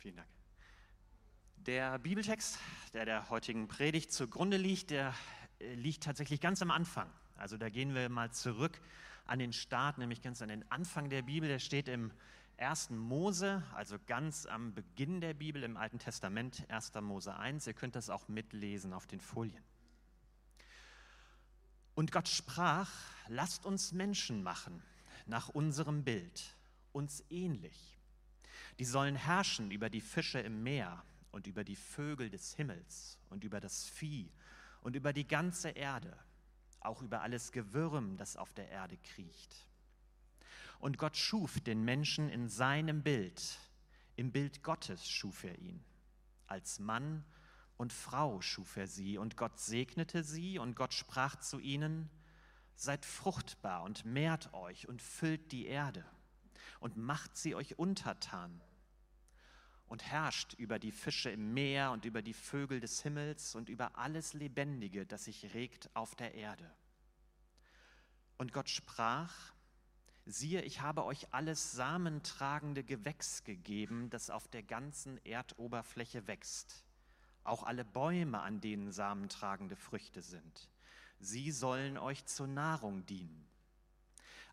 Vielen Dank. Der Bibeltext, der der heutigen Predigt zugrunde liegt, der äh, liegt tatsächlich ganz am Anfang. Also da gehen wir mal zurück an den Start, nämlich ganz an den Anfang der Bibel. Der steht im 1. Mose, also ganz am Beginn der Bibel im Alten Testament, 1. Mose 1. Ihr könnt das auch mitlesen auf den Folien. Und Gott sprach, lasst uns Menschen machen nach unserem Bild, uns ähnlich. Die sollen herrschen über die Fische im Meer und über die Vögel des Himmels und über das Vieh und über die ganze Erde, auch über alles Gewürm, das auf der Erde kriecht. Und Gott schuf den Menschen in seinem Bild, im Bild Gottes schuf er ihn. Als Mann und Frau schuf er sie, und Gott segnete sie, und Gott sprach zu ihnen, Seid fruchtbar und mehrt euch und füllt die Erde und macht sie euch untertan und herrscht über die Fische im Meer und über die Vögel des Himmels und über alles Lebendige, das sich regt auf der Erde. Und Gott sprach, siehe, ich habe euch alles samentragende Gewächs gegeben, das auf der ganzen Erdoberfläche wächst, auch alle Bäume, an denen samentragende Früchte sind. Sie sollen euch zur Nahrung dienen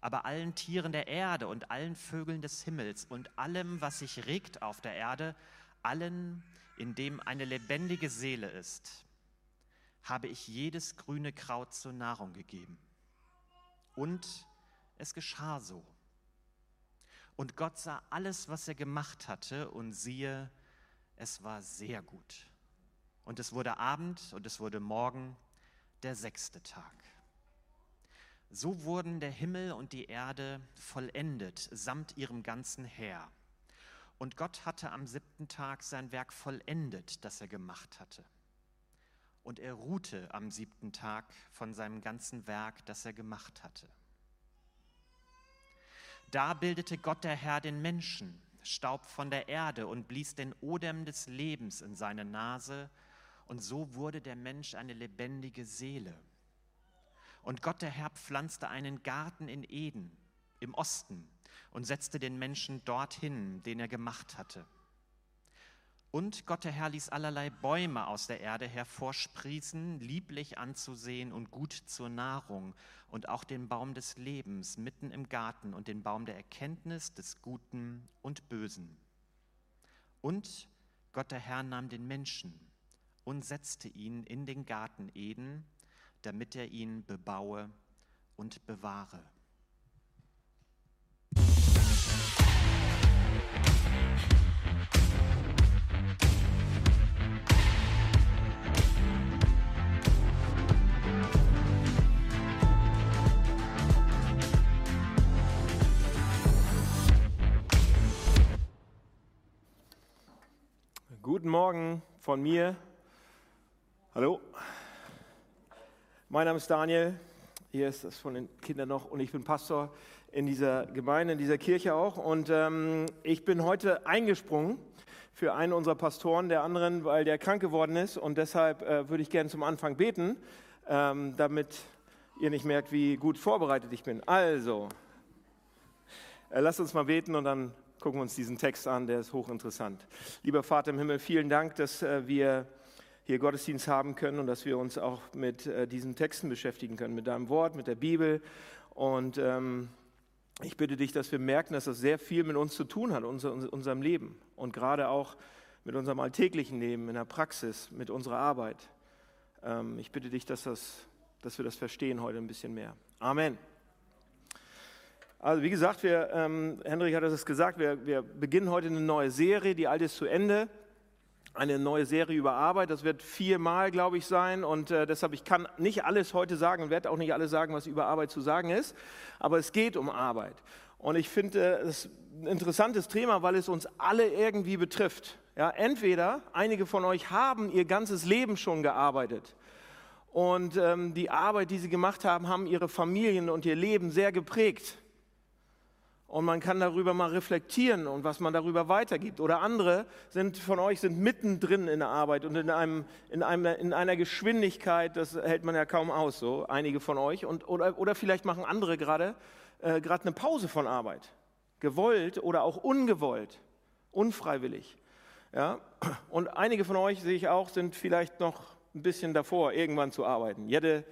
aber allen Tieren der Erde und allen Vögeln des Himmels und allem, was sich regt auf der Erde, allen, in dem eine lebendige Seele ist, habe ich jedes grüne Kraut zur Nahrung gegeben. Und es geschah so. Und Gott sah alles, was er gemacht hatte, und siehe, es war sehr gut. Und es wurde Abend und es wurde Morgen, der sechste Tag. So wurden der Himmel und die Erde vollendet samt ihrem ganzen Heer. Und Gott hatte am siebten Tag sein Werk vollendet, das er gemacht hatte. Und er ruhte am siebten Tag von seinem ganzen Werk, das er gemacht hatte. Da bildete Gott der Herr den Menschen, Staub von der Erde und blies den Odem des Lebens in seine Nase, und so wurde der Mensch eine lebendige Seele. Und Gott der Herr pflanzte einen Garten in Eden im Osten und setzte den Menschen dorthin, den er gemacht hatte. Und Gott der Herr ließ allerlei Bäume aus der Erde hervorsprießen, lieblich anzusehen und gut zur Nahrung, und auch den Baum des Lebens mitten im Garten und den Baum der Erkenntnis des Guten und Bösen. Und Gott der Herr nahm den Menschen und setzte ihn in den Garten Eden, damit er ihn bebaue und bewahre. Guten Morgen von mir. Hallo. Mein Name ist Daniel, hier ist das von den Kindern noch und ich bin Pastor in dieser Gemeinde, in dieser Kirche auch. Und ähm, ich bin heute eingesprungen für einen unserer Pastoren, der anderen, weil der krank geworden ist. Und deshalb äh, würde ich gerne zum Anfang beten, ähm, damit ihr nicht merkt, wie gut vorbereitet ich bin. Also, äh, lasst uns mal beten und dann gucken wir uns diesen Text an, der ist hochinteressant. Lieber Vater im Himmel, vielen Dank, dass äh, wir hier Gottesdienst haben können und dass wir uns auch mit äh, diesen Texten beschäftigen können, mit deinem Wort, mit der Bibel. Und ähm, ich bitte dich, dass wir merken, dass das sehr viel mit uns zu tun hat, unser, unserem Leben und gerade auch mit unserem alltäglichen Leben, in der Praxis, mit unserer Arbeit. Ähm, ich bitte dich, dass, das, dass wir das verstehen heute ein bisschen mehr. Amen. Also wie gesagt, wir, ähm, Hendrik hat es gesagt, wir, wir beginnen heute eine neue Serie, die alte ist zu Ende eine neue Serie über Arbeit. Das wird viermal, glaube ich, sein. Und äh, deshalb, ich kann nicht alles heute sagen und werde auch nicht alles sagen, was über Arbeit zu sagen ist. Aber es geht um Arbeit. Und ich finde es äh, ein interessantes Thema, weil es uns alle irgendwie betrifft. Ja, entweder einige von euch haben ihr ganzes Leben schon gearbeitet. Und ähm, die Arbeit, die sie gemacht haben, haben ihre Familien und ihr Leben sehr geprägt und man kann darüber mal reflektieren und was man darüber weitergibt. Oder andere sind von euch sind mittendrin in der Arbeit und in, einem, in, einem, in einer Geschwindigkeit, das hält man ja kaum aus, so einige von euch. Und, oder, oder vielleicht machen andere gerade äh, gerade eine Pause von Arbeit, gewollt oder auch ungewollt, unfreiwillig. Ja? Und einige von euch, sehe ich auch, sind vielleicht noch ein bisschen davor, irgendwann zu arbeiten. Jette,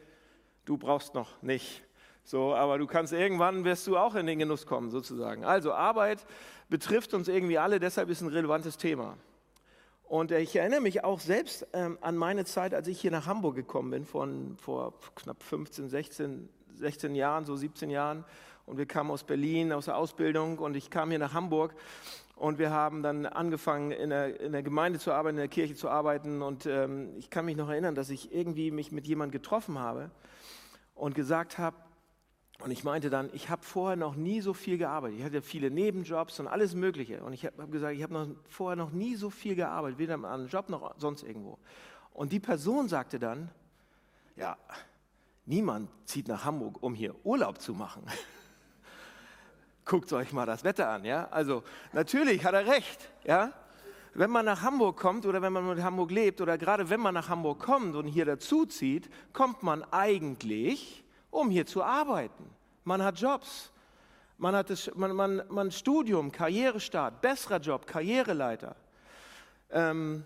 du brauchst noch nicht. So, aber du kannst irgendwann, wirst du auch in den Genuss kommen, sozusagen. Also Arbeit betrifft uns irgendwie alle, deshalb ist ein relevantes Thema. Und ich erinnere mich auch selbst ähm, an meine Zeit, als ich hier nach Hamburg gekommen bin, von, vor knapp 15, 16, 16 Jahren, so 17 Jahren. Und wir kamen aus Berlin, aus der Ausbildung und ich kam hier nach Hamburg und wir haben dann angefangen, in der, in der Gemeinde zu arbeiten, in der Kirche zu arbeiten. Und ähm, ich kann mich noch erinnern, dass ich irgendwie mich mit jemandem getroffen habe und gesagt habe, und ich meinte dann, ich habe vorher noch nie so viel gearbeitet. Ich hatte viele Nebenjobs und alles Mögliche. Und ich habe gesagt, ich habe vorher noch nie so viel gearbeitet, weder an einem Job noch sonst irgendwo. Und die Person sagte dann, ja, niemand zieht nach Hamburg, um hier Urlaub zu machen. Guckt euch mal das Wetter an, ja? Also natürlich hat er recht, ja? Wenn man nach Hamburg kommt oder wenn man mit Hamburg lebt oder gerade wenn man nach Hamburg kommt und hier dazuzieht, kommt man eigentlich, um hier zu arbeiten. Man hat Jobs, man hat das, man, man, man Studium, Karrierestart, besserer Job, Karriereleiter. Ähm,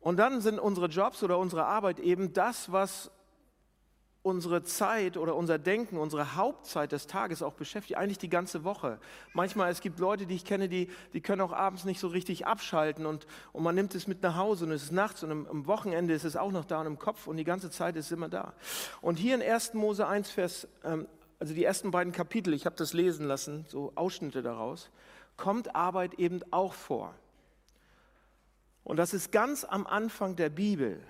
und dann sind unsere Jobs oder unsere Arbeit eben das, was unsere Zeit oder unser Denken, unsere Hauptzeit des Tages auch beschäftigt, eigentlich die ganze Woche. Manchmal, es gibt Leute, die ich kenne, die, die können auch abends nicht so richtig abschalten und, und man nimmt es mit nach Hause und es ist nachts und am, am Wochenende ist es auch noch da und im Kopf und die ganze Zeit ist es immer da. Und hier in 1. Mose 1, Vers, ähm, also die ersten beiden Kapitel, ich habe das lesen lassen, so Ausschnitte daraus, kommt Arbeit eben auch vor. Und das ist ganz am Anfang der Bibel.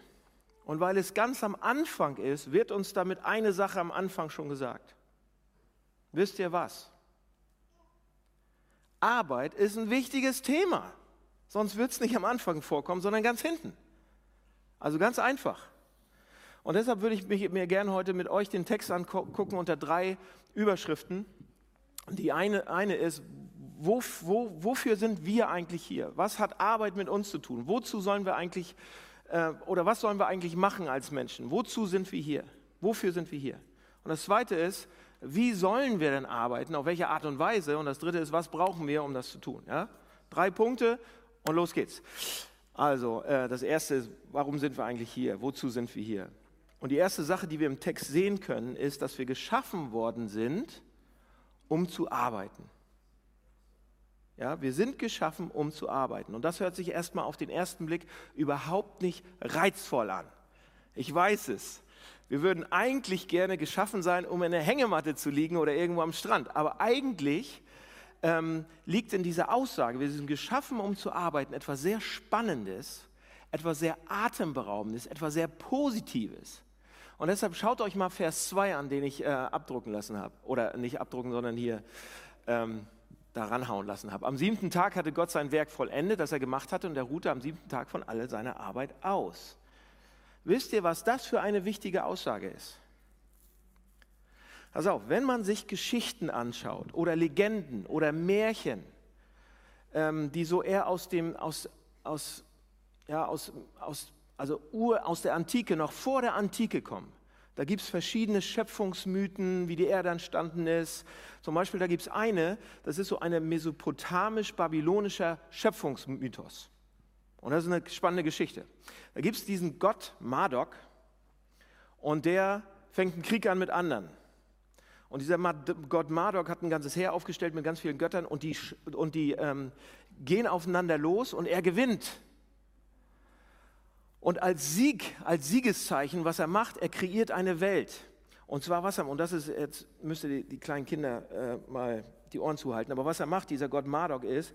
Und weil es ganz am Anfang ist, wird uns damit eine Sache am Anfang schon gesagt. Wisst ihr was? Arbeit ist ein wichtiges Thema. Sonst wird es nicht am Anfang vorkommen, sondern ganz hinten. Also ganz einfach. Und deshalb würde ich mich, mir gerne heute mit euch den Text angucken unter drei Überschriften. Die eine, eine ist, wo, wo, wofür sind wir eigentlich hier? Was hat Arbeit mit uns zu tun? Wozu sollen wir eigentlich oder was sollen wir eigentlich machen als Menschen? Wozu sind wir hier? Wofür sind wir hier? Und das Zweite ist, wie sollen wir denn arbeiten? Auf welche Art und Weise? Und das Dritte ist, was brauchen wir, um das zu tun? Ja? Drei Punkte und los geht's. Also, äh, das Erste ist, warum sind wir eigentlich hier? Wozu sind wir hier? Und die erste Sache, die wir im Text sehen können, ist, dass wir geschaffen worden sind, um zu arbeiten. Ja, wir sind geschaffen, um zu arbeiten. Und das hört sich erstmal auf den ersten Blick überhaupt nicht reizvoll an. Ich weiß es. Wir würden eigentlich gerne geschaffen sein, um in der Hängematte zu liegen oder irgendwo am Strand. Aber eigentlich ähm, liegt in dieser Aussage, wir sind geschaffen, um zu arbeiten, etwas sehr Spannendes, etwas sehr Atemberaubendes, etwas sehr Positives. Und deshalb schaut euch mal Vers 2 an, den ich äh, abdrucken lassen habe. Oder nicht abdrucken, sondern hier ähm, da ranhauen lassen habe. Am siebten Tag hatte Gott sein Werk vollendet, das er gemacht hatte, und er ruhte am siebten Tag von all seiner Arbeit aus. Wisst ihr, was das für eine wichtige Aussage ist? Pass auf, wenn man sich Geschichten anschaut oder Legenden oder Märchen, ähm, die so eher aus dem, aus, aus, ja, aus, aus, also Ur, aus der Antike, noch vor der Antike kommen, da gibt es verschiedene Schöpfungsmythen, wie die Erde entstanden ist. Zum Beispiel, da gibt es eine, das ist so ein mesopotamisch-babylonischer Schöpfungsmythos. Und das ist eine spannende Geschichte. Da gibt es diesen Gott Marduk und der fängt einen Krieg an mit anderen. Und dieser Gott Marduk hat ein ganzes Heer aufgestellt mit ganz vielen Göttern und die, und die ähm, gehen aufeinander los und er gewinnt. Und als Sieg, als Siegeszeichen, was er macht, er kreiert eine Welt. Und zwar was er, und das ist, jetzt müsst ihr die, die kleinen Kinder äh, mal die Ohren zuhalten, aber was er macht, dieser Gott Marduk ist,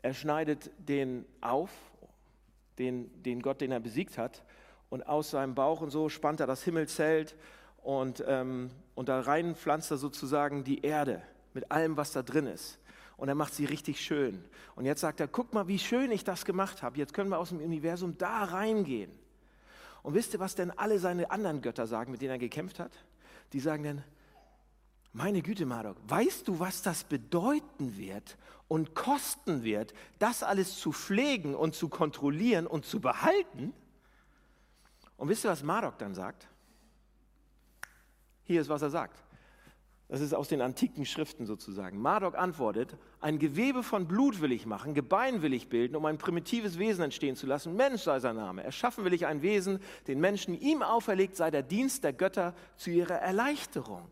er schneidet den auf, den, den Gott, den er besiegt hat, und aus seinem Bauch und so spannt er das Himmelzelt und, ähm, und da rein pflanzt er sozusagen die Erde mit allem, was da drin ist und er macht sie richtig schön. Und jetzt sagt er, guck mal, wie schön ich das gemacht habe. Jetzt können wir aus dem Universum da reingehen. Und wisst ihr, was denn alle seine anderen Götter sagen, mit denen er gekämpft hat? Die sagen dann, meine Güte, Marduk, weißt du, was das bedeuten wird und kosten wird, das alles zu pflegen und zu kontrollieren und zu behalten? Und wisst ihr, was Marduk dann sagt? Hier ist, was er sagt. Das ist aus den antiken Schriften sozusagen. Marduk antwortet, ein Gewebe von Blut will ich machen, Gebein will ich bilden, um ein primitives Wesen entstehen zu lassen. Mensch sei sein Name. Erschaffen will ich ein Wesen, den Menschen ihm auferlegt sei der Dienst der Götter zu ihrer Erleichterung.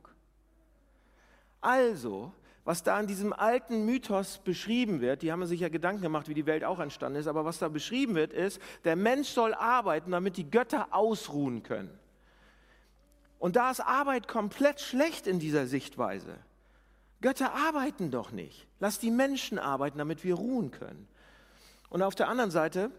Also, was da in diesem alten Mythos beschrieben wird, die haben sich ja Gedanken gemacht, wie die Welt auch entstanden ist, aber was da beschrieben wird, ist, der Mensch soll arbeiten, damit die Götter ausruhen können. Und da ist Arbeit komplett schlecht in dieser Sichtweise. Götter arbeiten doch nicht. Lass die Menschen arbeiten, damit wir ruhen können. Und auf der anderen Seite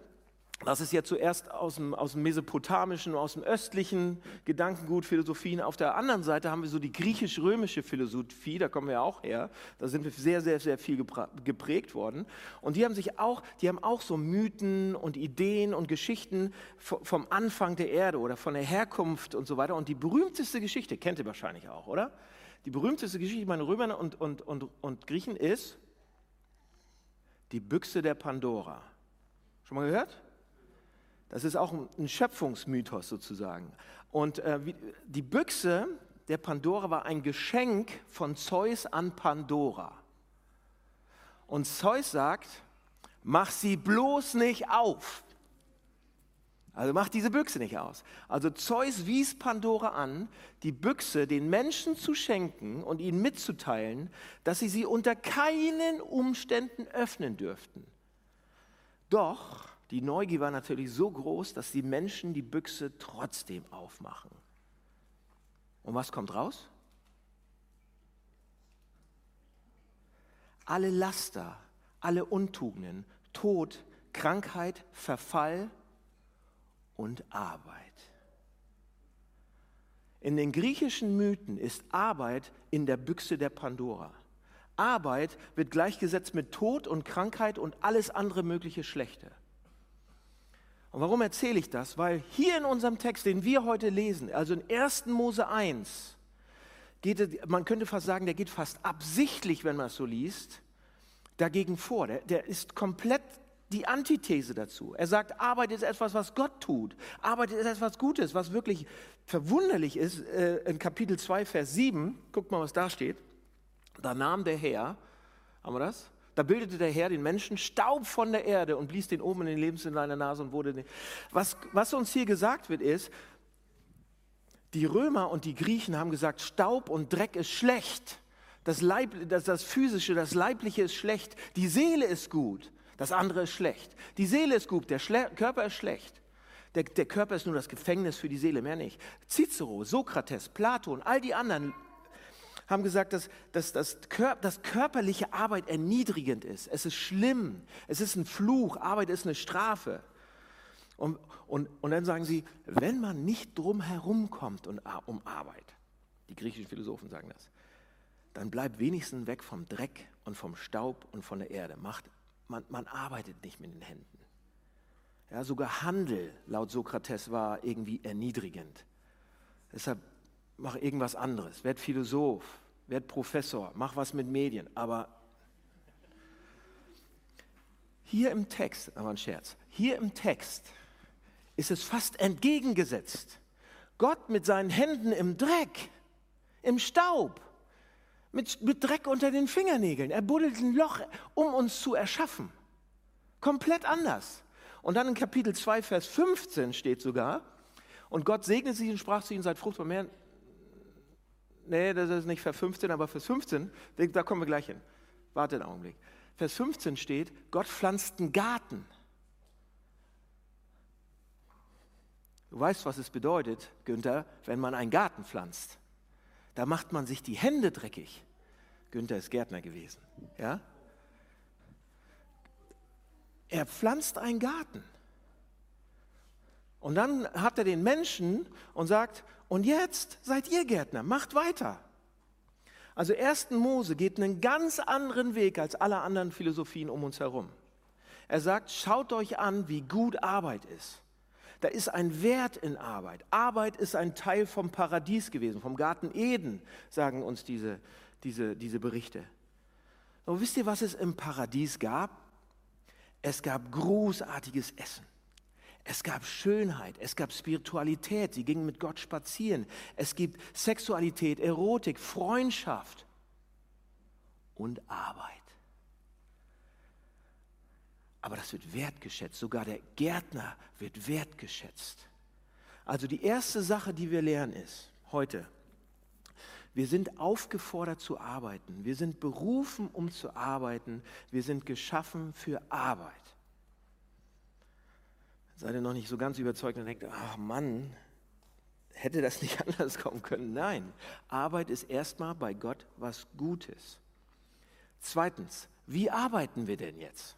das ist ja zuerst aus dem, aus dem mesopotamischen, aus dem östlichen Gedankengut, Philosophien. Auf der anderen Seite haben wir so die griechisch-römische Philosophie, da kommen wir auch her. Da sind wir sehr, sehr, sehr viel geprägt worden. Und die haben sich auch, die haben auch so Mythen und Ideen und Geschichten vom Anfang der Erde oder von der Herkunft und so weiter. Und die berühmteste Geschichte, kennt ihr wahrscheinlich auch, oder? Die berühmteste Geschichte bei den Römern und, und, und, und Griechen ist die Büchse der Pandora. Schon mal gehört? Das ist auch ein Schöpfungsmythos sozusagen. Und äh, die Büchse der Pandora war ein Geschenk von Zeus an Pandora. Und Zeus sagt, mach sie bloß nicht auf. Also mach diese Büchse nicht aus. Also Zeus wies Pandora an, die Büchse den Menschen zu schenken und ihnen mitzuteilen, dass sie sie unter keinen Umständen öffnen dürften. Doch die Neugier war natürlich so groß, dass die Menschen die Büchse trotzdem aufmachen. Und was kommt raus? Alle Laster, alle Untugenden, Tod, Krankheit, Verfall und Arbeit. In den griechischen Mythen ist Arbeit in der Büchse der Pandora. Arbeit wird gleichgesetzt mit Tod und Krankheit und alles andere mögliche Schlechte. Und warum erzähle ich das? Weil hier in unserem Text, den wir heute lesen, also in 1. Mose 1, geht man könnte fast sagen, der geht fast absichtlich, wenn man es so liest, dagegen vor. Der, der ist komplett die Antithese dazu. Er sagt, Arbeit ist etwas, was Gott tut. Arbeit ist etwas Gutes, was wirklich verwunderlich ist. Äh, in Kapitel 2, Vers 7, guckt mal, was da steht. Da nahm der Herr, haben wir das? Da bildete der Herr den Menschen Staub von der Erde und blies den oben in den Lebenssinn seiner Nase und wurde. Was, was uns hier gesagt wird, ist, die Römer und die Griechen haben gesagt, Staub und Dreck ist schlecht. Das, Leib, das, das Physische, das Leibliche ist schlecht. Die Seele ist gut. Das andere ist schlecht. Die Seele ist gut, der Schle Körper ist schlecht. Der, der Körper ist nur das Gefängnis für die Seele, mehr nicht. Cicero, Sokrates, Platon, all die anderen haben gesagt, dass, dass, dass, dass körperliche Arbeit erniedrigend ist. Es ist schlimm. Es ist ein Fluch. Arbeit ist eine Strafe. Und, und, und dann sagen sie, wenn man nicht drum herum kommt um Arbeit, die griechischen Philosophen sagen das, dann bleibt wenigstens weg vom Dreck und vom Staub und von der Erde. Macht, man, man arbeitet nicht mit den Händen. Ja, sogar Handel, laut Sokrates, war irgendwie erniedrigend. Deshalb mach irgendwas anderes, werd Philosoph, werd Professor, mach was mit Medien. Aber hier im Text, aber ein Scherz, hier im Text ist es fast entgegengesetzt. Gott mit seinen Händen im Dreck, im Staub, mit, mit Dreck unter den Fingernägeln. Er buddelt ein Loch, um uns zu erschaffen. Komplett anders. Und dann in Kapitel 2, Vers 15 steht sogar, und Gott segnete sie und sprach zu ihnen, seid fruchtbar mehr nee, das ist nicht Vers 15, aber Vers 15, da kommen wir gleich hin. Warte einen Augenblick. Vers 15 steht, Gott pflanzt einen Garten. Du weißt, was es bedeutet, Günther, wenn man einen Garten pflanzt. Da macht man sich die Hände dreckig. Günther ist Gärtner gewesen. Ja? Er pflanzt einen Garten. Und dann hat er den Menschen und sagt, und jetzt seid ihr Gärtner, macht weiter. Also 1. Mose geht einen ganz anderen Weg als alle anderen Philosophien um uns herum. Er sagt, schaut euch an, wie gut Arbeit ist. Da ist ein Wert in Arbeit. Arbeit ist ein Teil vom Paradies gewesen, vom Garten Eden, sagen uns diese, diese, diese Berichte. Und wisst ihr, was es im Paradies gab? Es gab großartiges Essen. Es gab Schönheit, es gab Spiritualität, sie gingen mit Gott spazieren. Es gibt Sexualität, Erotik, Freundschaft und Arbeit. Aber das wird wertgeschätzt, sogar der Gärtner wird wertgeschätzt. Also die erste Sache, die wir lernen ist heute, wir sind aufgefordert zu arbeiten. Wir sind berufen, um zu arbeiten. Wir sind geschaffen für Arbeit. Seid ihr noch nicht so ganz überzeugt und denkt, ach Mann, hätte das nicht anders kommen können? Nein, Arbeit ist erstmal bei Gott was Gutes. Zweitens, wie arbeiten wir denn jetzt?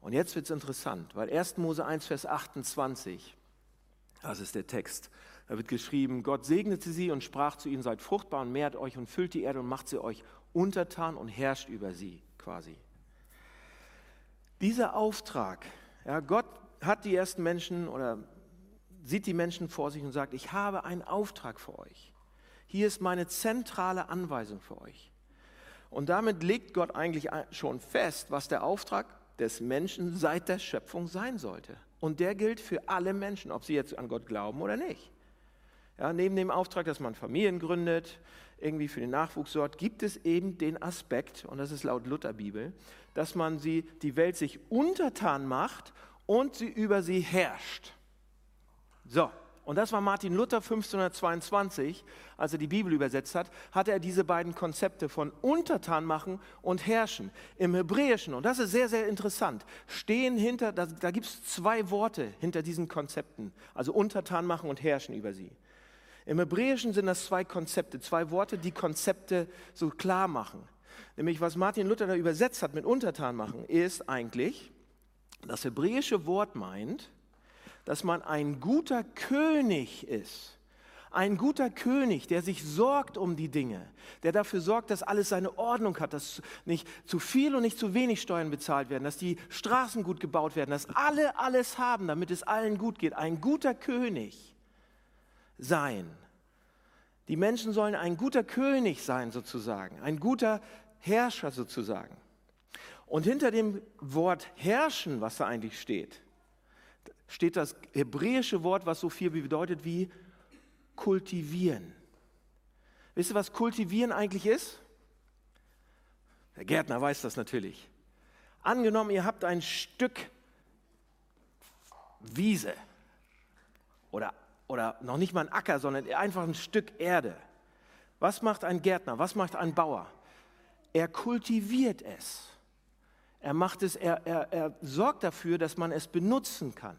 Und jetzt wird es interessant, weil 1. Mose 1, Vers 28, das ist der Text, da wird geschrieben, Gott segnete sie und sprach zu ihnen, seid fruchtbar und mehrt euch und füllt die Erde und macht sie euch untertan und herrscht über sie quasi. Dieser Auftrag, ja, Gott hat die ersten Menschen oder sieht die Menschen vor sich und sagt, ich habe einen Auftrag für euch. Hier ist meine zentrale Anweisung für euch. Und damit legt Gott eigentlich schon fest, was der Auftrag des Menschen seit der Schöpfung sein sollte. Und der gilt für alle Menschen, ob sie jetzt an Gott glauben oder nicht. Ja, neben dem Auftrag, dass man Familien gründet, irgendwie für den Nachwuchs sorgt, gibt es eben den Aspekt, und das ist laut Lutherbibel, dass man sie, die Welt sich untertan macht und sie über sie herrscht. So, und das war Martin Luther 1522, als er die Bibel übersetzt hat, hatte er diese beiden Konzepte von untertan machen und herrschen. Im Hebräischen, und das ist sehr, sehr interessant, stehen hinter, da, da gibt es zwei Worte hinter diesen Konzepten, also untertan machen und herrschen über sie. Im Hebräischen sind das zwei Konzepte, zwei Worte, die Konzepte so klar machen. Nämlich was Martin Luther da übersetzt hat mit untertan machen, ist eigentlich, das hebräische Wort meint, dass man ein guter König ist. Ein guter König, der sich sorgt um die Dinge, der dafür sorgt, dass alles seine Ordnung hat, dass nicht zu viel und nicht zu wenig Steuern bezahlt werden, dass die Straßen gut gebaut werden, dass alle alles haben, damit es allen gut geht. Ein guter König sein. Die Menschen sollen ein guter König sein sozusagen, ein guter Herrscher sozusagen. Und hinter dem Wort herrschen, was da eigentlich steht, steht das hebräische Wort, was so viel bedeutet wie kultivieren. Wisst ihr, was kultivieren eigentlich ist? Der Gärtner weiß das natürlich. Angenommen, ihr habt ein Stück Wiese oder oder noch nicht mal ein Acker, sondern einfach ein Stück Erde. Was macht ein Gärtner? Was macht ein Bauer? Er kultiviert es. Er, macht es, er, er, er sorgt dafür, dass man es benutzen kann.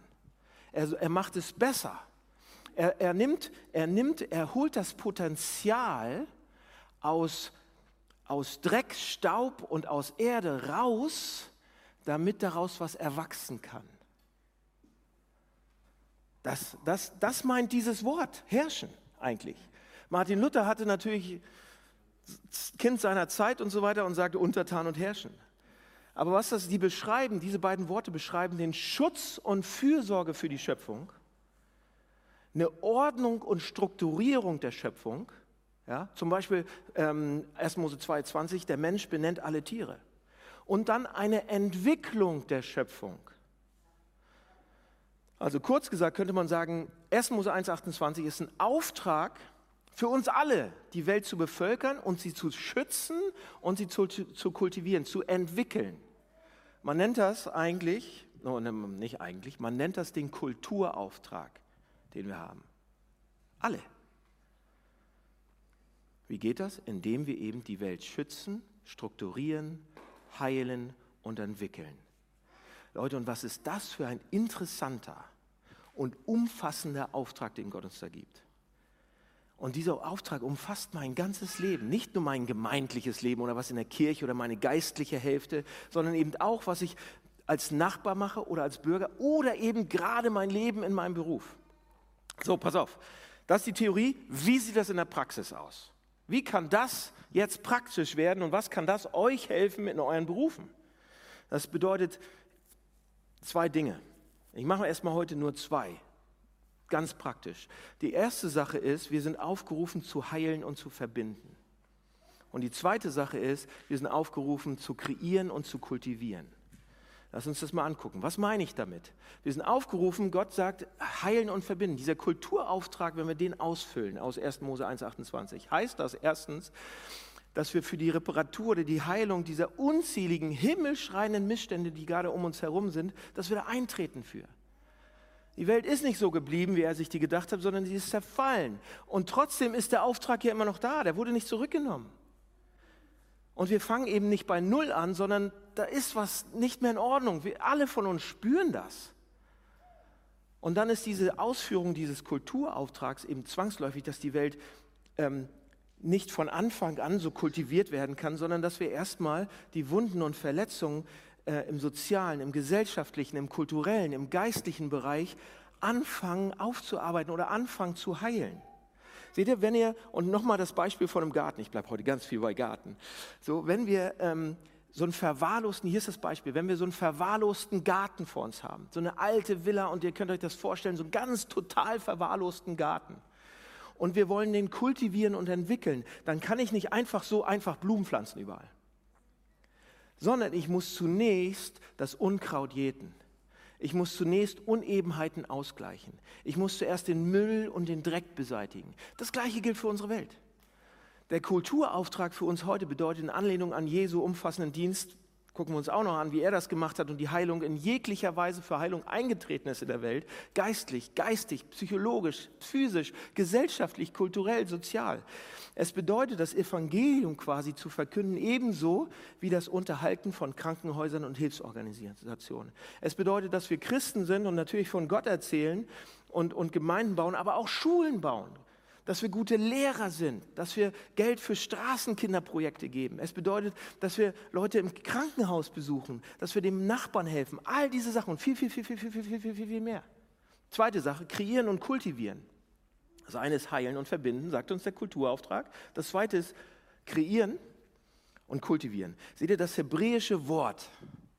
Er, er macht es besser. Er, er, nimmt, er, nimmt, er holt das Potenzial aus, aus Dreck, Staub und aus Erde raus, damit daraus was erwachsen kann. Das, das, das meint dieses Wort, herrschen eigentlich. Martin Luther hatte natürlich Kind seiner Zeit und so weiter und sagte untertan und herrschen. Aber was das die beschreiben, diese beiden Worte beschreiben den Schutz und Fürsorge für die Schöpfung, eine Ordnung und Strukturierung der Schöpfung. Ja, zum Beispiel ähm, 1. Mose 2,20, der Mensch benennt alle Tiere. Und dann eine Entwicklung der Schöpfung. Also kurz gesagt könnte man sagen, 1. Mose 1,28 ist ein Auftrag für uns alle, die Welt zu bevölkern und sie zu schützen und sie zu, zu kultivieren, zu entwickeln. Man nennt das eigentlich, ne, nicht eigentlich, man nennt das den Kulturauftrag, den wir haben. Alle. Wie geht das? Indem wir eben die Welt schützen, strukturieren, heilen und entwickeln. Leute, und was ist das für ein interessanter und umfassender Auftrag, den Gott uns da gibt? Und dieser Auftrag umfasst mein ganzes Leben, nicht nur mein gemeindliches Leben oder was in der Kirche oder meine geistliche Hälfte, sondern eben auch, was ich als Nachbar mache oder als Bürger oder eben gerade mein Leben in meinem Beruf. So, pass auf. Das ist die Theorie. Wie sieht das in der Praxis aus? Wie kann das jetzt praktisch werden und was kann das euch helfen in euren Berufen? Das bedeutet, Zwei Dinge. Ich mache erstmal heute nur zwei. Ganz praktisch. Die erste Sache ist, wir sind aufgerufen zu heilen und zu verbinden. Und die zweite Sache ist, wir sind aufgerufen zu kreieren und zu kultivieren. Lass uns das mal angucken. Was meine ich damit? Wir sind aufgerufen, Gott sagt, heilen und verbinden. Dieser Kulturauftrag, wenn wir den ausfüllen aus 1. Mose 1,28, heißt das erstens, dass wir für die Reparatur oder die Heilung dieser unzähligen himmelschreienden Missstände, die gerade um uns herum sind, dass wir da eintreten für. Die Welt ist nicht so geblieben, wie er sich die gedacht hat, sondern sie ist zerfallen. Und trotzdem ist der Auftrag ja immer noch da, der wurde nicht zurückgenommen. Und wir fangen eben nicht bei Null an, sondern da ist was nicht mehr in Ordnung. Wir alle von uns spüren das. Und dann ist diese Ausführung dieses Kulturauftrags eben zwangsläufig, dass die Welt ähm, nicht von Anfang an so kultiviert werden kann, sondern dass wir erstmal die Wunden und Verletzungen äh, im sozialen, im gesellschaftlichen, im kulturellen, im geistlichen Bereich anfangen aufzuarbeiten oder anfangen zu heilen. Seht ihr, wenn ihr, und nochmal das Beispiel von einem Garten, ich bleibe heute ganz viel bei Garten. So, wenn wir ähm, so einen verwahrlosten, hier ist das Beispiel, wenn wir so einen verwahrlosten Garten vor uns haben, so eine alte Villa und ihr könnt euch das vorstellen, so einen ganz total verwahrlosten Garten und wir wollen den kultivieren und entwickeln, dann kann ich nicht einfach so einfach Blumen pflanzen überall. Sondern ich muss zunächst das Unkraut jäten. Ich muss zunächst Unebenheiten ausgleichen. Ich muss zuerst den Müll und den Dreck beseitigen. Das gleiche gilt für unsere Welt. Der Kulturauftrag für uns heute bedeutet in Anlehnung an Jesu umfassenden Dienst gucken wir uns auch noch an, wie er das gemacht hat und die Heilung in jeglicher Weise für Heilung eingetreten ist in der Welt, geistlich, geistig, psychologisch, physisch, gesellschaftlich, kulturell, sozial. Es bedeutet, das Evangelium quasi zu verkünden, ebenso wie das Unterhalten von Krankenhäusern und Hilfsorganisationen. Es bedeutet, dass wir Christen sind und natürlich von Gott erzählen und, und Gemeinden bauen, aber auch Schulen bauen, dass wir gute Lehrer sind, dass wir Geld für Straßenkinderprojekte geben. Es bedeutet, dass wir Leute im Krankenhaus besuchen, dass wir dem Nachbarn helfen. All diese Sachen und viel, viel, viel, viel, viel, viel, viel, viel, viel, viel mehr. Zweite Sache, kreieren und kultivieren. Das eine ist heilen und verbinden, sagt uns der Kulturauftrag. Das zweite ist kreieren und kultivieren. Seht ihr das hebräische Wort,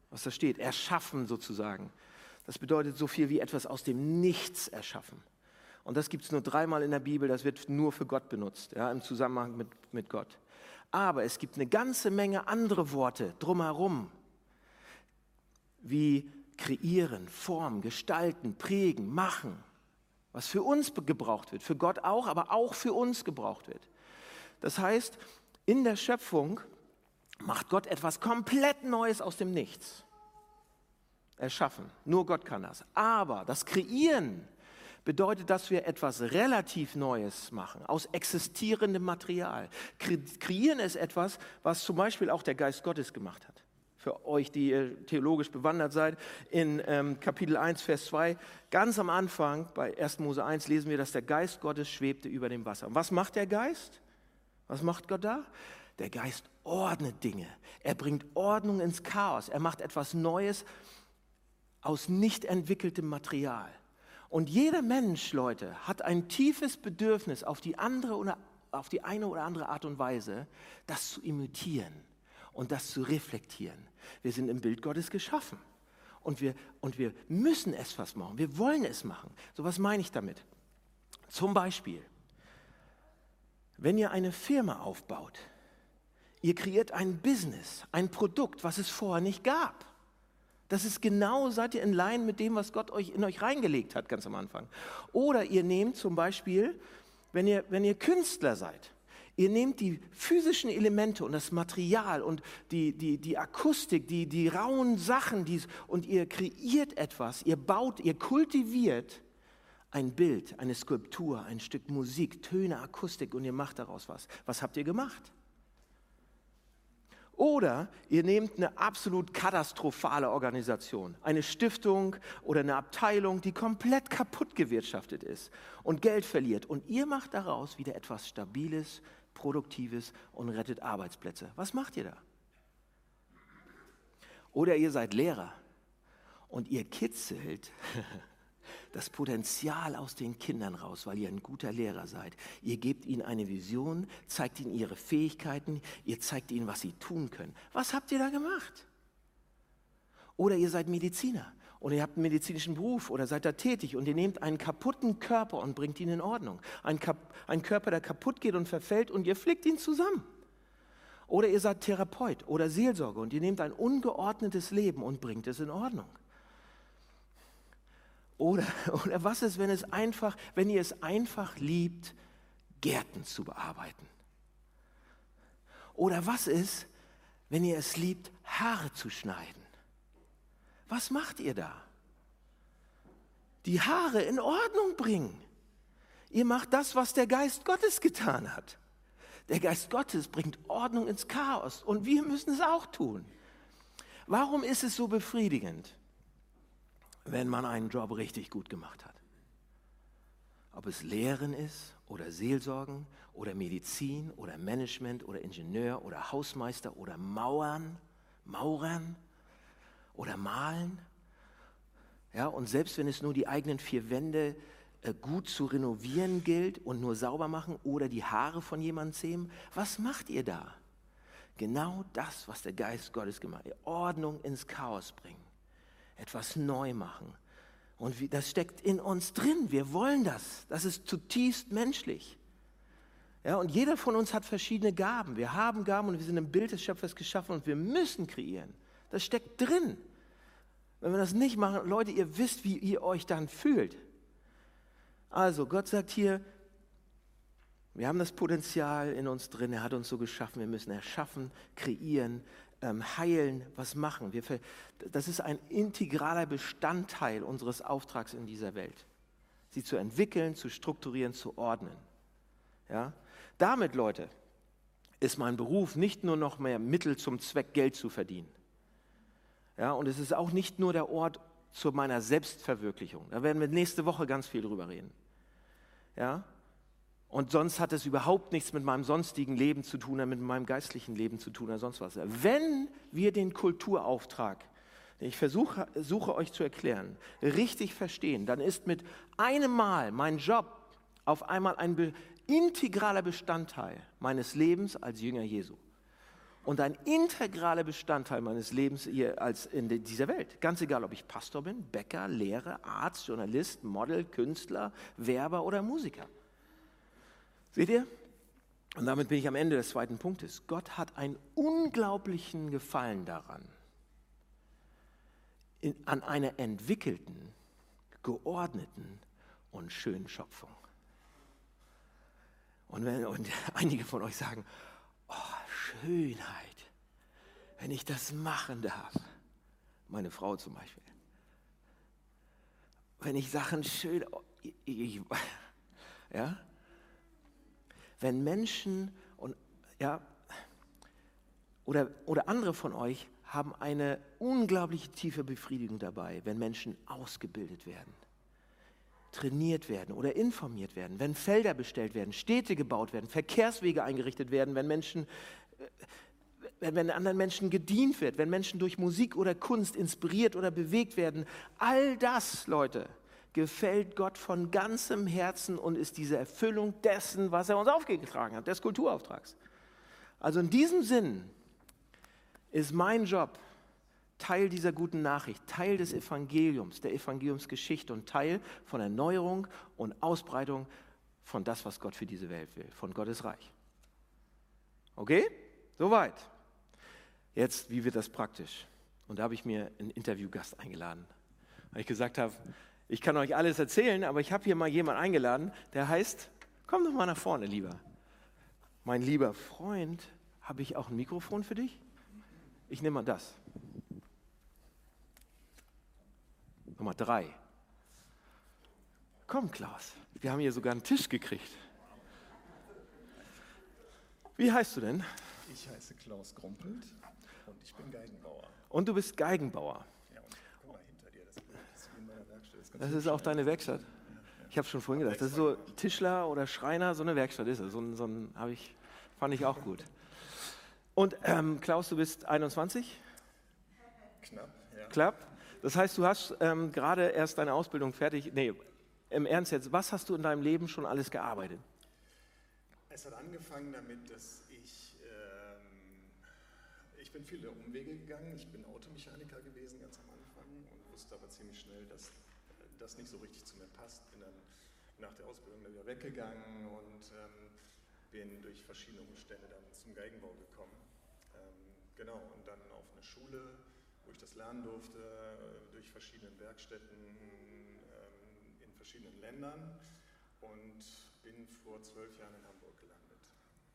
was da steht, erschaffen sozusagen. Das bedeutet so viel wie etwas aus dem Nichts erschaffen. Und das gibt es nur dreimal in der Bibel, das wird nur für Gott benutzt, ja, im Zusammenhang mit, mit Gott. Aber es gibt eine ganze Menge andere Worte drumherum, wie kreieren, formen, gestalten, prägen, machen, was für uns gebraucht wird, für Gott auch, aber auch für uns gebraucht wird. Das heißt, in der Schöpfung macht Gott etwas komplett Neues aus dem Nichts. Erschaffen. Nur Gott kann das. Aber das Kreieren bedeutet, dass wir etwas relativ Neues machen, aus existierendem Material. Kreieren ist etwas, was zum Beispiel auch der Geist Gottes gemacht hat. Für euch, die theologisch bewandert seid, in ähm, Kapitel 1, Vers 2, ganz am Anfang, bei 1. Mose 1, lesen wir, dass der Geist Gottes schwebte über dem Wasser. Und was macht der Geist? Was macht Gott da? Der Geist ordnet Dinge. Er bringt Ordnung ins Chaos. Er macht etwas Neues aus nicht entwickeltem Material. Und jeder Mensch, Leute, hat ein tiefes Bedürfnis, auf die, andere oder, auf die eine oder andere Art und Weise das zu imitieren und das zu reflektieren. Wir sind im Bild Gottes geschaffen. Und wir, und wir müssen es was machen. Wir wollen es machen. So was meine ich damit? Zum Beispiel, wenn ihr eine Firma aufbaut, ihr kreiert ein Business, ein Produkt, was es vorher nicht gab. Das ist genau, seid ihr in Line mit dem, was Gott euch in euch reingelegt hat, ganz am Anfang. Oder ihr nehmt zum Beispiel, wenn ihr, wenn ihr Künstler seid, ihr nehmt die physischen Elemente und das Material und die, die, die Akustik, die, die rauen Sachen die, und ihr kreiert etwas, ihr baut, ihr kultiviert ein Bild, eine Skulptur, ein Stück Musik, Töne, Akustik und ihr macht daraus was. Was habt ihr gemacht? Oder ihr nehmt eine absolut katastrophale Organisation, eine Stiftung oder eine Abteilung, die komplett kaputt gewirtschaftet ist und Geld verliert. Und ihr macht daraus wieder etwas Stabiles, Produktives und rettet Arbeitsplätze. Was macht ihr da? Oder ihr seid Lehrer und ihr kitzelt das Potenzial aus den Kindern raus, weil ihr ein guter Lehrer seid. Ihr gebt ihnen eine Vision, zeigt ihnen ihre Fähigkeiten, ihr zeigt ihnen, was sie tun können. Was habt ihr da gemacht? Oder ihr seid Mediziner und ihr habt einen medizinischen Beruf oder seid da tätig und ihr nehmt einen kaputten Körper und bringt ihn in Ordnung. Ein, Kap ein Körper, der kaputt geht und verfällt und ihr flickt ihn zusammen. Oder ihr seid Therapeut oder Seelsorger und ihr nehmt ein ungeordnetes Leben und bringt es in Ordnung. Oder, oder was ist, wenn, es einfach, wenn ihr es einfach liebt, Gärten zu bearbeiten? Oder was ist, wenn ihr es liebt, Haare zu schneiden? Was macht ihr da? Die Haare in Ordnung bringen. Ihr macht das, was der Geist Gottes getan hat. Der Geist Gottes bringt Ordnung ins Chaos und wir müssen es auch tun. Warum ist es so befriedigend, wenn man einen Job richtig gut gemacht hat? Ob es Lehren ist oder Seelsorgen oder Medizin oder Management oder Ingenieur oder Hausmeister oder Mauern, Maurern oder Malen. Ja, und selbst wenn es nur die eigenen vier Wände äh, gut zu renovieren gilt und nur sauber machen oder die Haare von jemandem zähmen. Was macht ihr da? Genau das, was der Geist Gottes gemacht hat. Ordnung ins Chaos bringen. Etwas neu machen. Und das steckt in uns drin. Wir wollen das. Das ist zutiefst menschlich. Ja, und jeder von uns hat verschiedene Gaben. Wir haben Gaben und wir sind im Bild des Schöpfers geschaffen und wir müssen kreieren. Das steckt drin. Wenn wir das nicht machen, Leute, ihr wisst, wie ihr euch dann fühlt. Also Gott sagt hier, wir haben das Potenzial in uns drin, er hat uns so geschaffen, wir müssen erschaffen, kreieren, heilen, was machen. Wir, das ist ein integraler Bestandteil unseres Auftrags in dieser Welt. Sie zu entwickeln, zu strukturieren, zu ordnen. Ja? Damit, Leute, ist mein Beruf nicht nur noch mehr Mittel zum Zweck, Geld zu verdienen. Ja, und es ist auch nicht nur der Ort, zu meiner Selbstverwirklichung. Da werden wir nächste Woche ganz viel drüber reden. Ja? Und sonst hat es überhaupt nichts mit meinem sonstigen Leben zu tun, oder mit meinem geistlichen Leben zu tun oder sonst was. Wenn wir den Kulturauftrag, den ich versuche suche euch zu erklären, richtig verstehen, dann ist mit einem Mal mein Job auf einmal ein integraler Bestandteil meines Lebens als Jünger Jesu und ein integraler Bestandteil meines Lebens hier als in dieser Welt. Ganz egal, ob ich Pastor bin, Bäcker, Lehrer, Arzt, Journalist, Model, Künstler, Werber oder Musiker. Seht ihr? Und damit bin ich am Ende des zweiten Punktes. Gott hat einen unglaublichen Gefallen daran, in, an einer entwickelten, geordneten und schönen Schöpfung. Und, wenn, und einige von euch sagen, oh, Schönheit, wenn ich das machen darf. Meine Frau zum Beispiel. Wenn ich Sachen schön, ich, ja, wenn Menschen und ja, oder, oder andere von euch haben eine unglaubliche tiefe Befriedigung dabei, wenn Menschen ausgebildet werden trainiert werden oder informiert werden, wenn Felder bestellt werden, Städte gebaut werden, Verkehrswege eingerichtet werden, wenn Menschen äh, wenn, wenn anderen Menschen gedient wird, wenn Menschen durch Musik oder Kunst inspiriert oder bewegt werden, all das, Leute, gefällt Gott von ganzem Herzen und ist diese Erfüllung dessen, was er uns aufgetragen hat, des Kulturauftrags. Also in diesem Sinn ist mein Job, Teil dieser guten Nachricht, Teil des Evangeliums, der Evangeliumsgeschichte und Teil von Erneuerung und Ausbreitung von das, was Gott für diese Welt will, von Gottes Reich. Okay? Soweit. Jetzt, wie wird das praktisch? Und da habe ich mir einen Interviewgast eingeladen, weil ich gesagt habe, ich kann euch alles erzählen, aber ich habe hier mal jemanden eingeladen, der heißt, komm doch mal nach vorne, lieber. Mein lieber Freund, habe ich auch ein Mikrofon für dich? Ich nehme mal das. Nummer drei. Komm, Klaus, wir haben hier sogar einen Tisch gekriegt. Wie heißt du denn? Ich heiße Klaus Grumpelt und ich bin Geigenbauer. Und du bist Geigenbauer. Ja, und guck mal hinter dir, das ist in meiner Werkstatt. Das, ist auch deine Werkstatt. Ich habe schon vorhin gedacht, das ist so Tischler oder Schreiner, so eine Werkstatt ist es. So, so ein ich, fand ich auch gut. Und ähm, Klaus, du bist 21? Knapp, ja. Knapp. Das heißt, du hast ähm, gerade erst deine Ausbildung fertig. Nee, im Ernst jetzt, was hast du in deinem Leben schon alles gearbeitet? Es hat angefangen damit, dass ich, ähm, ich bin viele Umwege gegangen. Ich bin Automechaniker gewesen ganz am Anfang und wusste aber ziemlich schnell, dass das nicht so richtig zu mir passt. Bin dann nach der Ausbildung wieder weggegangen und ähm, bin durch verschiedene Umstände dann zum Geigenbau gekommen. genau, und dann auf eine Schule, wo ich das lernen durfte, äh, durch verschiedene Werkstätten ähm, in verschiedenen Ländern und bin vor zwölf Jahren in Hamburg gelandet.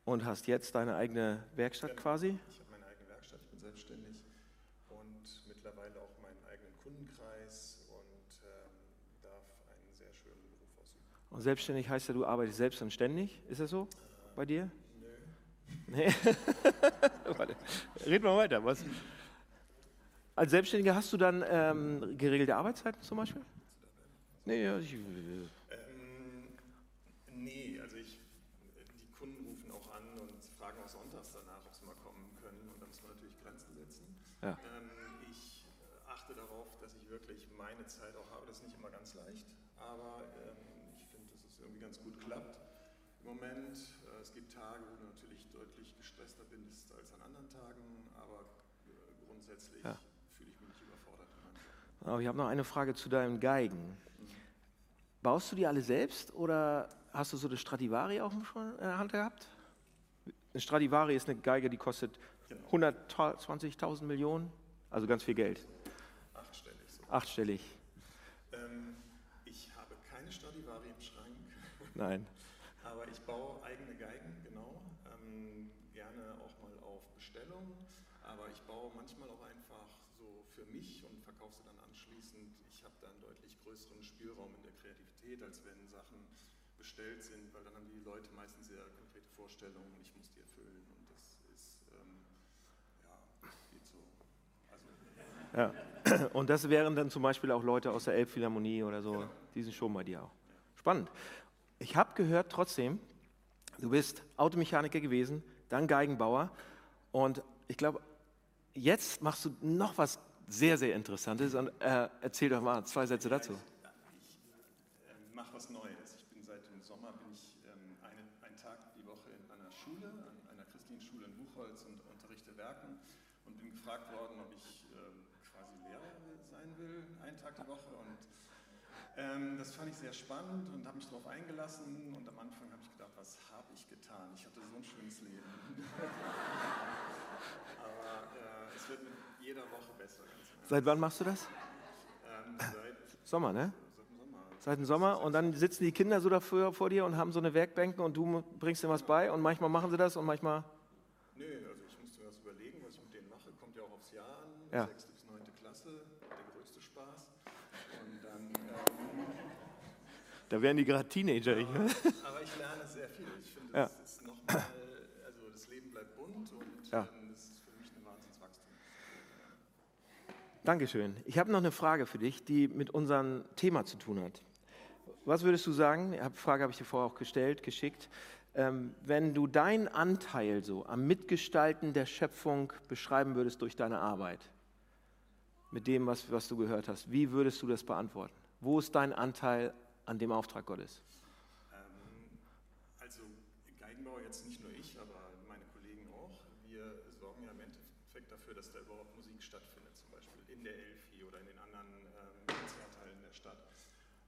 Und hast jetzt deine eigene Werkstatt Genau. quasi? Ich habe meine eigene Werkstatt, ich bin selbstständig und mittlerweile auch meinen eigenen Kundenkreis und ähm, darf einen sehr schönen Beruf ausüben. Und selbstständig heißt ja, du arbeitest selbst und ständig. Ist das so bei dir? Nö. Nee. Warte, red mal weiter. Was? Als Selbstständiger hast du dann ähm, geregelte Arbeitszeiten zum Beispiel? Nee, ja, ich, Ähm, nee, also ich, die Kunden rufen auch an und fragen auch sonntags danach, ob sie mal kommen können und da muss man natürlich Grenzen setzen. Ja. Ähm, ich äh, achte darauf, dass ich wirklich meine Zeit auch habe. Das ist nicht immer ganz leicht, aber ähm, ich finde, dass es irgendwie ganz gut klappt. Im Moment, äh, es gibt Tage, wo du natürlich deutlich gestresster bist als an anderen Tagen, aber äh, grundsätzlich Ja. fühle ich mich nicht überfordert. Aber ich habe noch eine Frage zu deinen Geigen. Baust du die alle selbst oder hast du so eine Stradivari auch schon in der Hand gehabt? Eine Stradivari ist eine Geige, die kostet Genau. 120.000 Millionen, also ganz viel Geld, Achtstellig so. achtstellig. Ähm, ich habe keine Stradivari im Schrank, Nein. ich baue eigene Geigen, genau. Ähm, gerne auch mal auf Bestellung, aber ich baue manchmal auch einfach so für mich und verkaufe sie dann anschließend. Ich habe da einen deutlich größeren Spielraum in der Kreativität, als wenn Sachen bestellt sind, weil dann haben die Leute meistens sehr konkrete Vorstellungen und ich muss die erfüllen und das ist, ähm, ja, geht so. Also, Ja. Und das wären dann zum Beispiel auch Leute aus der Elbphilharmonie oder so. Die sind schon bei dir auch. Spannend. Ich habe gehört trotzdem, du bist Automechaniker gewesen, dann Geigenbauer und ich glaube, jetzt machst du noch was sehr, sehr Interessantes. Und, äh, erzähl doch mal zwei Sätze dazu. Ich ähm, mache was Neues. Ich bin seit dem Sommer bin ich ähm, einen, einen Tag die Woche in einer Schule, an einer christlichen Schule in Buchholz und unterrichte Werken und bin gefragt worden, ob ich ähm, quasi Lehrer sein will, einen Tag die Woche. Und ähm, das fand ich sehr spannend und habe mich darauf eingelassen. Und am Anfang habe ich gedacht, was habe ich getan? Ich hatte so ein schönes Leben. Aber äh, es wird mit jeder Woche besser. Ernst. Seit wann machst du das? ähm, seit, Sommer, ne? seit dem Sommer. Seit dem Sommer. Und dann sitzen die Kinder so dafür vor dir und haben so eine Werkbänke und du bringst ihnen was bei und manchmal machen sie das und manchmal. Nö, also ich musste mir das überlegen, was ich mit denen mache. Kommt ja auch aufs Jahr an. Ja. Sechste bis neunte Klasse, der größte Spaß. Ähm, Da wären die gerade Teenager. Ich, ne? aber ich lerne sehr viel. Ich finde, Ja. das ist nochmal, also das Leben bleibt bunt und Ja. ähm, das ist für mich ein Wahnsinnswachstum. Dankeschön. Ich habe noch eine Frage für dich, die mit unserem Thema zu tun hat. Was würdest du sagen? Die Frage habe ich dir vorher auch gestellt, geschickt. Ähm, wenn du deinen Anteil so am Mitgestalten der Schöpfung beschreiben würdest durch deine Arbeit, mit dem, was, was du gehört hast, wie würdest du das beantworten? Wo ist dein Anteil an dem Auftrag Gottes? Ähm, also Geigenbauer jetzt nicht nur ich, aber meine Kollegen auch. Wir sorgen ja im Endeffekt dafür, dass da überhaupt Musik stattfindet, zum Beispiel in der Elfi oder in den anderen ähm, Konzerthallen der Stadt.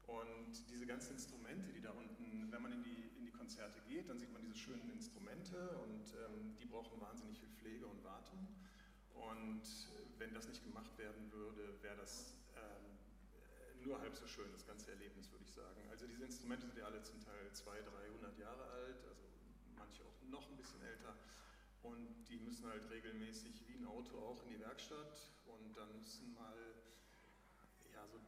Und diese ganzen Instrumente, die da unten, wenn man in die, in die Konzerte geht, dann sieht man diese schönen Instrumente und ähm, die brauchen wahnsinnig viel Pflege und Wartung. Und wenn das nicht gemacht werden würde, wäre das ähm, nur halb so schön, das ganze Erlebnis, würde ich sagen. Also diese Instrumente sind ja alle zum Teil 200, 300 Jahre alt, also manche auch noch ein bisschen älter. Und die müssen halt regelmäßig wie ein Auto auch in die Werkstatt und dann müssen mal ja, so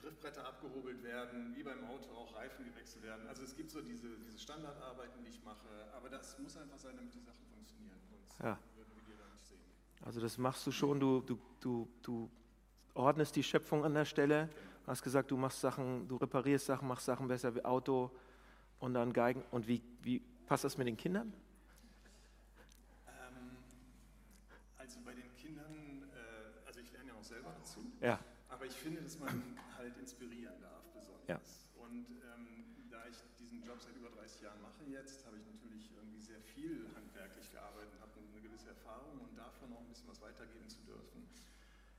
Griffbretter abgehobelt werden, wie beim Auto auch Reifen gewechselt werden. Also es gibt so diese, diese Standardarbeiten, die ich mache, aber das muss einfach sein, damit die Sachen funktionieren. Sonst Ja. würden wir die da nicht sehen. Also das machst du schon, du, du, du, du ordnest die Schöpfung an der Stelle, hast gesagt, du machst Sachen, du reparierst Sachen, machst Sachen besser wie Auto und dann Geigen. Und wie, wie passt das mit den Kindern? Ähm, also bei den Kindern, äh, also ich lerne ja auch selber dazu, Ja, aber ich finde, dass man halt inspirieren darf besonders. Ja. Und ähm, da ich diesen Job seit über 30 Jahren mache jetzt, habe ich natürlich irgendwie sehr viel handwerklich gearbeitet und habe eine gewisse Erfahrung und davon auch ein bisschen was weitergeben zu dürfen,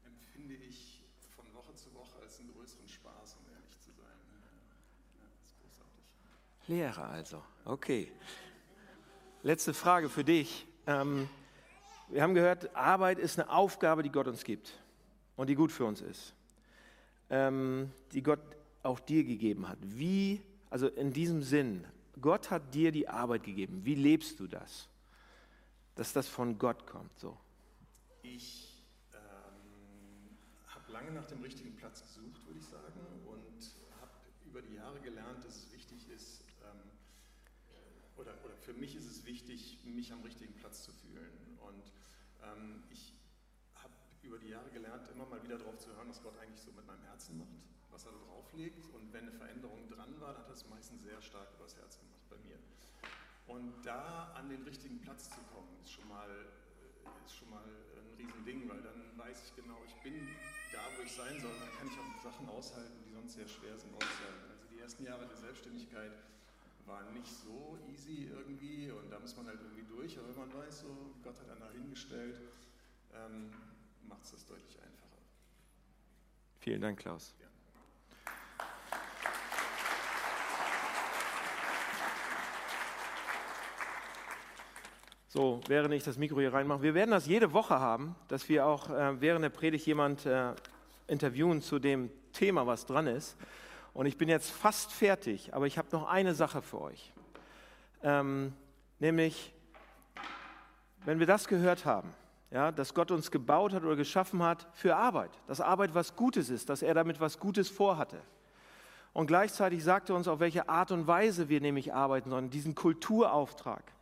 empfinde ich von Woche zu Woche als einen größeren Spaß, um ehrlich zu sein. Ja, das ist großartig. Lehrer also. Okay. Letzte Frage für dich. Ähm, Wir haben gehört, Arbeit ist eine Aufgabe, die Gott uns gibt und die gut für uns ist, ähm, die Gott auch dir gegeben hat. Wie, also in diesem Sinn, Gott hat dir die Arbeit gegeben. Wie lebst du das? Dass das von Gott kommt, so. Ich ähm, habe lange nach dem richtigen Platz gesucht, würde ich sagen, und habe über die Jahre gelernt, dass es wichtig ist, ähm, oder, oder für mich ist es wichtig, mich am richtigen Platz zu fühlen. Und ähm, ich habe über die Jahre gelernt, immer mal wieder darauf zu hören, was Gott eigentlich so mit meinem Herzen macht, was er da drauflegt. Und wenn eine Veränderung dran war, dann hat es meistens sehr stark übers Herz gemacht bei mir. Und da an den richtigen Platz zu kommen, ist schon mal, äh, ist schon mal Riesending, weil dann weiß ich genau, ich bin da, wo ich sein soll. Dann kann ich auch Sachen aushalten, die sonst sehr schwer sind auszuhalten. Also die ersten Jahre der Selbstständigkeit waren nicht so easy irgendwie und da muss man halt irgendwie durch. Aber wenn man weiß, so Gott hat einen da hingestellt, ähm, macht es das deutlich einfacher. Vielen Dank, Klaus. Ja. So, während ich das Mikro hier reinmache, wir werden das jede Woche haben, dass wir auch äh, während der Predigt jemand äh, interviewen zu dem Thema, was dran ist. Und ich bin jetzt fast fertig, aber ich habe noch eine Sache für euch. Ähm, nämlich, wenn wir das gehört haben, ja, dass Gott uns gebaut hat oder geschaffen hat für Arbeit, dass Arbeit was Gutes ist, dass er damit was Gutes vorhatte. Und gleichzeitig sagt er uns, auf welche Art und Weise wir nämlich arbeiten sollen, diesen Kulturauftrag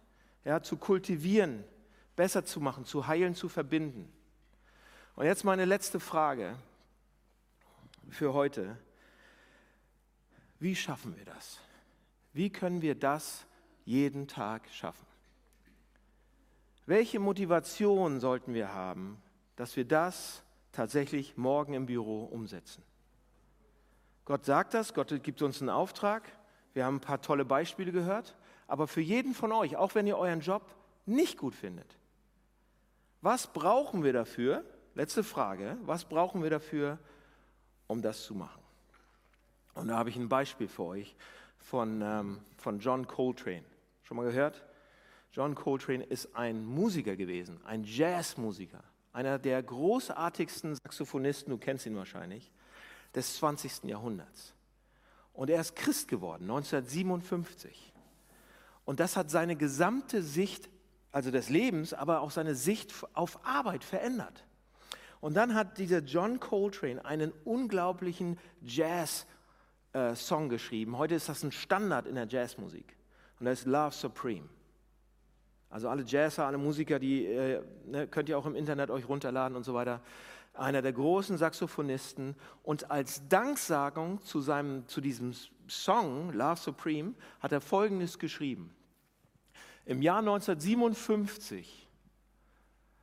ja, zu kultivieren, besser zu machen, zu heilen, zu verbinden. Und jetzt meine letzte Frage für heute. Wie schaffen wir das? Wie können wir das jeden Tag schaffen? Welche Motivation sollten wir haben, dass wir das tatsächlich morgen im Büro umsetzen? Gott sagt das, Gott gibt uns einen Auftrag. Wir haben ein paar tolle Beispiele gehört. Aber für jeden von euch, auch wenn ihr euren Job nicht gut findet, was brauchen wir dafür? Letzte Frage, was brauchen wir dafür, um das zu machen? Und da habe ich ein Beispiel für euch von, ähm, von John Coltrane. Schon mal gehört? John Coltrane ist ein Musiker gewesen, ein Jazzmusiker, einer der großartigsten Saxophonisten, du kennst ihn wahrscheinlich, des 20. Jahrhunderts. Und er ist Christ geworden, 1957. Und das hat seine gesamte Sicht, also des Lebens, aber auch seine Sicht auf Arbeit verändert. Und dann hat dieser John Coltrane einen unglaublichen Jazz-Song geschrieben. Heute ist das ein Standard in der Jazzmusik. Und das ist Love Supreme. Also alle Jazzer, alle Musiker, die äh, ne, könnt ihr auch im Internet euch runterladen und so weiter. Einer der großen Saxophonisten. Und als Danksagung zu, seinem, zu diesem Song, Love Supreme, hat er Folgendes geschrieben. Im Jahr 1957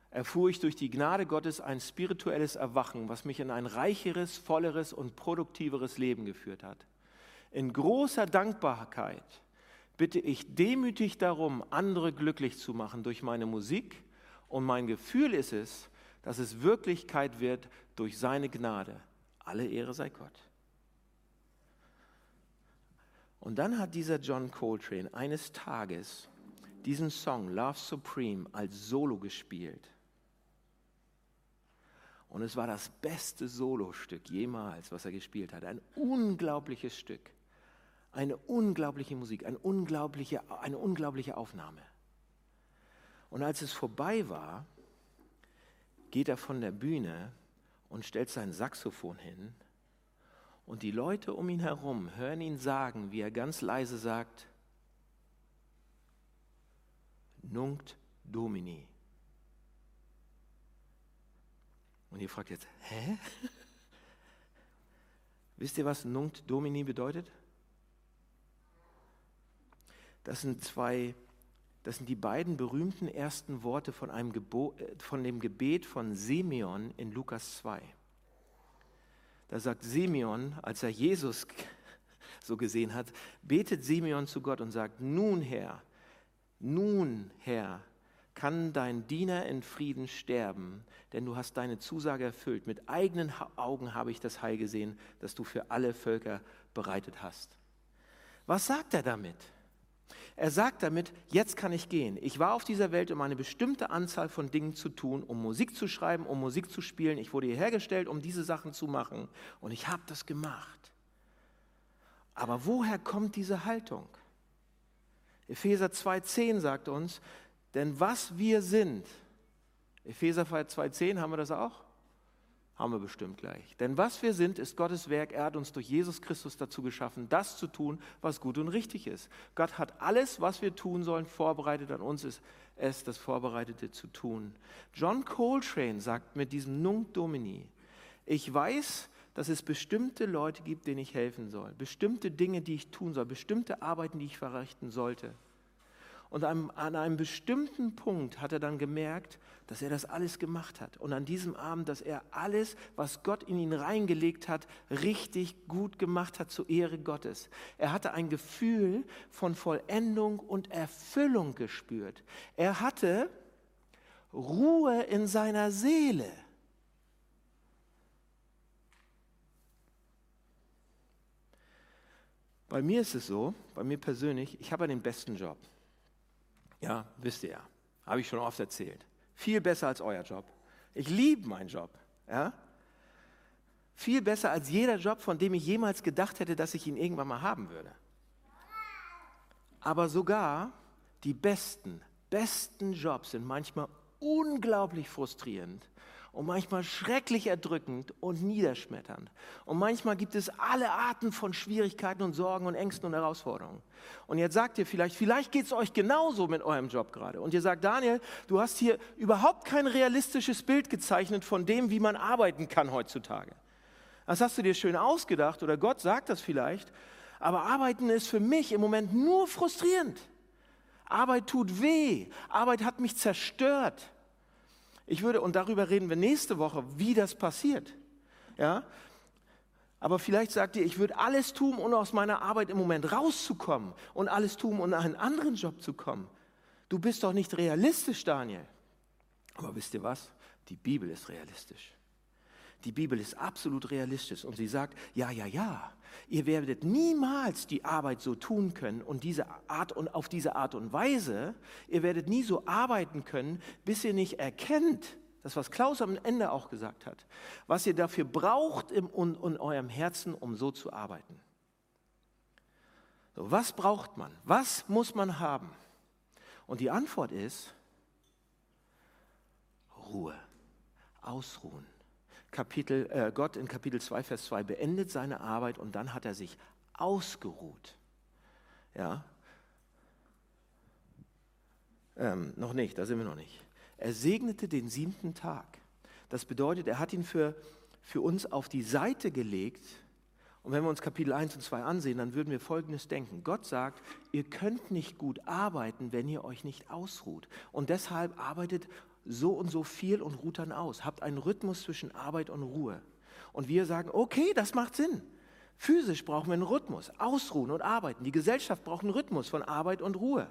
erfuhr ich durch die Gnade Gottes ein spirituelles Erwachen, was mich in ein reicheres, volleres und produktiveres Leben geführt hat. In großer Dankbarkeit bitte ich demütig darum, andere glücklich zu machen durch meine Musik und mein Gefühl ist es, dass es Wirklichkeit wird durch seine Gnade. Alle Ehre sei Gott. Und dann hat dieser John Coltrane eines Tages diesen Song Love Supreme als Solo gespielt. Und es war das beste Solostück jemals, was er gespielt hat. Ein unglaubliches Stück. Eine unglaubliche Musik, eine unglaubliche, eine unglaubliche Aufnahme. Und als es vorbei war, geht er von der Bühne und stellt sein Saxophon hin und die Leute um ihn herum hören ihn sagen, wie er ganz leise sagt, Nunc Domini. Und ihr fragt jetzt, hä? Wisst ihr, was Nunc Domini bedeutet? Das sind zwei, das sind die beiden berühmten ersten Worte von, einem Gebo äh, von dem Gebet von Simeon in Lukas 2. Da sagt Simeon, als er Jesus so gesehen hat, betet Simeon zu Gott und sagt, nun Herr, nun Herr, kann dein Diener in Frieden sterben, denn du hast deine Zusage erfüllt. Mit eigenen Augen habe ich das Heil gesehen, das du für alle Völker bereitet hast. Was sagt er damit? Er sagt damit, jetzt kann ich gehen. Ich war auf dieser Welt, um eine bestimmte Anzahl von Dingen zu tun, um Musik zu schreiben, um Musik zu spielen. Ich wurde hierher gestellt, um diese Sachen zu machen. Und ich habe das gemacht. Aber woher kommt diese Haltung? Epheser 2.10 sagt uns, denn was wir sind, Epheser 2.10 haben wir das auch? Haben wir bestimmt gleich. Denn was wir sind, ist Gottes Werk. Er hat uns durch Jesus Christus dazu geschaffen, das zu tun, was gut und richtig ist. Gott hat alles, was wir tun sollen, vorbereitet. An uns ist es, das Vorbereitete zu tun. John Coltrane sagt mit diesem Nunc Domini, ich weiß, dass es bestimmte Leute gibt, denen ich helfen soll, bestimmte Dinge, die ich tun soll, bestimmte Arbeiten, die ich verrichten sollte. Und an einem bestimmten Punkt hat er dann gemerkt, dass er das alles gemacht hat. Und an diesem Abend, dass er alles, was Gott in ihn reingelegt hat, richtig gut gemacht hat zur Ehre Gottes. Er hatte ein Gefühl von Vollendung und Erfüllung gespürt. Er hatte Ruhe in seiner Seele. Bei mir ist es so, bei mir persönlich, ich habe den besten Job. Ja, wisst ihr ja. Habe ich schon oft erzählt. Viel besser als euer Job. Ich liebe meinen Job. Ja? Viel besser als jeder Job, von dem ich jemals gedacht hätte, dass ich ihn irgendwann mal haben würde. Aber sogar die besten, besten Jobs sind manchmal unglaublich frustrierend und manchmal schrecklich erdrückend und niederschmetternd. Und manchmal gibt es alle Arten von Schwierigkeiten und Sorgen und Ängsten und Herausforderungen. Und jetzt sagt ihr vielleicht, vielleicht geht es euch genauso mit eurem Job gerade. Und ihr sagt, Daniel, du hast hier überhaupt kein realistisches Bild gezeichnet von dem, wie man arbeiten kann heutzutage. Das hast du dir schön ausgedacht oder Gott sagt das vielleicht. Aber arbeiten ist für mich im Moment nur frustrierend. Arbeit tut weh. Arbeit hat mich zerstört. Ich würde, und darüber reden wir nächste Woche, wie das passiert. Ja? Aber vielleicht sagt ihr, ich würde alles tun, um aus meiner Arbeit im Moment rauszukommen und alles tun, um in einen anderen Job zu kommen. Du bist doch nicht realistisch, Daniel. Aber wisst ihr was? Die Bibel ist realistisch. Die Bibel ist absolut realistisch und sie sagt, ja, ja, ja, ihr werdet niemals die Arbeit so tun können und diese Art und auf diese Art und Weise, ihr werdet nie so arbeiten können, bis ihr nicht erkennt, das was Klaus am Ende auch gesagt hat, was ihr dafür braucht in, in, in eurem Herzen, um so zu arbeiten. So, was braucht man? Was muss man haben? Und die Antwort ist Ruhe, Ausruhen. Kapitel, äh, Gott in Kapitel 2, Vers 2 beendet seine Arbeit und dann hat er sich ausgeruht. Ja? Ähm, noch nicht, da sind wir noch nicht. Er segnete den siebten Tag. Das bedeutet, er hat ihn für, für uns auf die Seite gelegt. Und wenn wir uns Kapitel 1 und 2 ansehen, dann würden wir Folgendes denken. Gott sagt, ihr könnt nicht gut arbeiten, wenn ihr euch nicht ausruht. Und deshalb arbeitet so und so viel und ruht dann aus. Habt einen Rhythmus zwischen Arbeit und Ruhe. Und wir sagen, okay, das macht Sinn. Physisch brauchen wir einen Rhythmus, ausruhen und arbeiten. Die Gesellschaft braucht einen Rhythmus von Arbeit und Ruhe.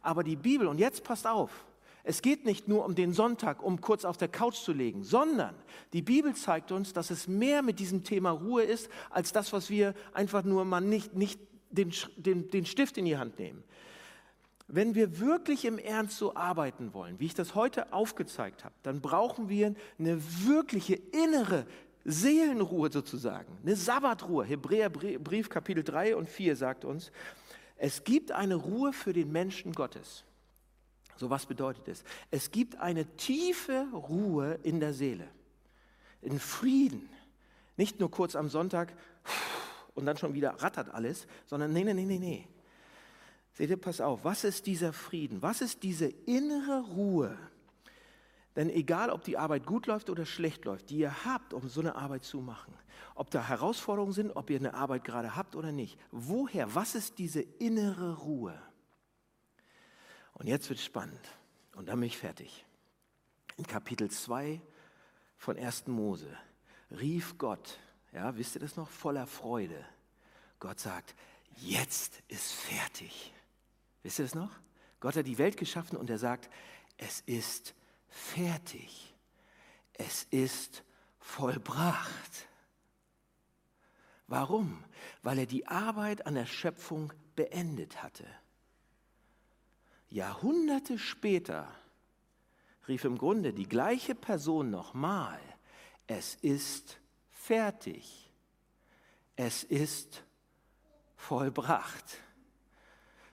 Aber die Bibel, und jetzt passt auf, es geht nicht nur um den Sonntag, um kurz auf der Couch zu legen, sondern die Bibel zeigt uns, dass es mehr mit diesem Thema Ruhe ist, als das, was wir einfach nur mal nicht, nicht den, den, den Stift in die Hand nehmen. Wenn wir wirklich im Ernst so arbeiten wollen, wie ich das heute aufgezeigt habe, dann brauchen wir eine wirkliche innere Seelenruhe sozusagen, eine Sabbatruhe. Hebräerbrief Kapitel 3 und 4 sagt uns, es gibt eine Ruhe für den Menschen Gottes. So was bedeutet es? Es gibt eine tiefe Ruhe in der Seele, in Frieden. Nicht nur kurz am Sonntag und dann schon wieder rattert alles, sondern nee, nee, nee, nee, nee. Seht ihr, pass auf, was ist dieser Frieden? Was ist diese innere Ruhe? Denn egal, ob die Arbeit gut läuft oder schlecht läuft, die ihr habt, um so eine Arbeit zu machen, ob da Herausforderungen sind, ob ihr eine Arbeit gerade habt oder nicht, woher, was ist diese innere Ruhe? Und jetzt wird spannend und dann bin ich fertig. In Kapitel 2 von 1. Mose rief Gott, ja, wisst ihr das noch, voller Freude. Gott sagt, jetzt ist fertig. Wisst ihr das noch? Gott hat die Welt geschaffen und er sagt, es ist fertig. Es ist vollbracht. Warum? Weil er die Arbeit an der Schöpfung beendet hatte. Jahrhunderte später rief im Grunde die gleiche Person nochmal, es ist fertig, es ist vollbracht.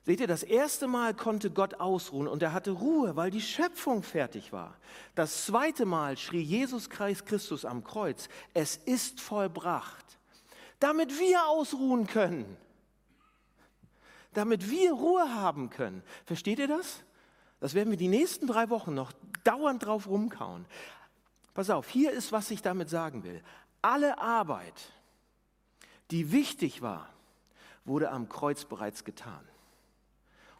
Seht ihr, das erste Mal konnte Gott ausruhen und er hatte Ruhe, weil die Schöpfung fertig war. Das zweite Mal schrie Jesus Christus am Kreuz, es ist vollbracht, damit wir ausruhen können, damit wir Ruhe haben können. Versteht ihr das? Das werden wir die nächsten drei Wochen noch dauernd drauf rumkauen. Pass auf, hier ist, was ich damit sagen will. Alle Arbeit, die wichtig war, wurde am Kreuz bereits getan.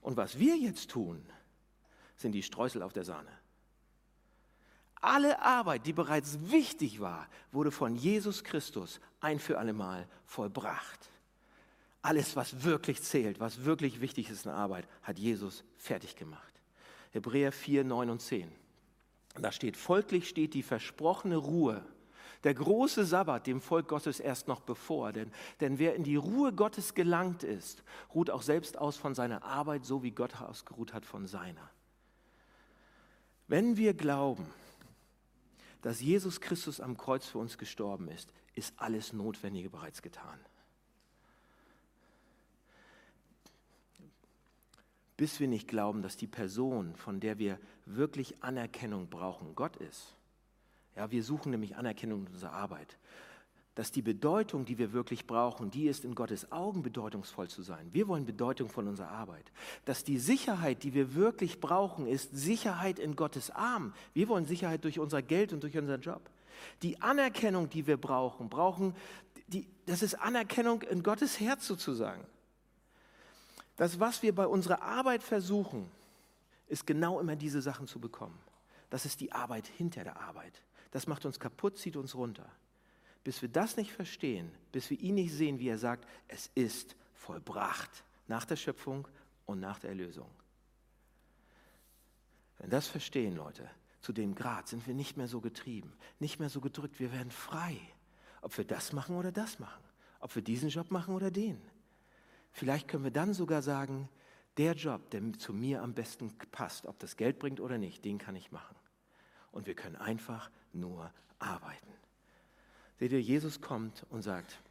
Und was wir jetzt tun, sind die Streusel auf der Sahne. Alle Arbeit, die bereits wichtig war, wurde von Jesus Christus ein für allemal vollbracht. Alles, was wirklich zählt, was wirklich wichtig ist in der Arbeit, hat Jesus fertig gemacht. Hebräer 4, 9 und 10. Da steht, folglich steht die versprochene Ruhe, der große Sabbat dem Volk Gottes erst noch bevor. Denn, denn wer in die Ruhe Gottes gelangt ist, ruht auch selbst aus von seiner Arbeit, so wie Gott ausgeruht hat von seiner. Wenn wir glauben, dass Jesus Christus am Kreuz für uns gestorben ist, ist alles Notwendige bereits getan. bis wir nicht glauben, dass die Person, von der wir wirklich Anerkennung brauchen, Gott ist. Ja, wir suchen nämlich Anerkennung in unserer Arbeit. Dass die Bedeutung, die wir wirklich brauchen, die ist in Gottes Augen bedeutungsvoll zu sein. Wir wollen Bedeutung von unserer Arbeit. Dass die Sicherheit, die wir wirklich brauchen, ist Sicherheit in Gottes Arm. Wir wollen Sicherheit durch unser Geld und durch unseren Job. Die Anerkennung, die wir brauchen, brauchen die, das ist Anerkennung in Gottes Herz sozusagen. Das, was wir bei unserer Arbeit versuchen, ist genau immer diese Sachen zu bekommen. Das ist die Arbeit hinter der Arbeit. Das macht uns kaputt, zieht uns runter. Bis wir das nicht verstehen, bis wir ihn nicht sehen, wie er sagt, es ist vollbracht nach der Schöpfung und nach der Erlösung. Wenn das verstehen, Leute, zu dem Grad sind wir nicht mehr so getrieben, nicht mehr so gedrückt, wir werden frei. Ob wir das machen oder das machen, ob wir diesen Job machen oder den. Vielleicht können wir dann sogar sagen, der Job, der zu mir am besten passt, ob das Geld bringt oder nicht, den kann ich machen. Und wir können einfach nur arbeiten. Seht ihr, Jesus kommt und sagt,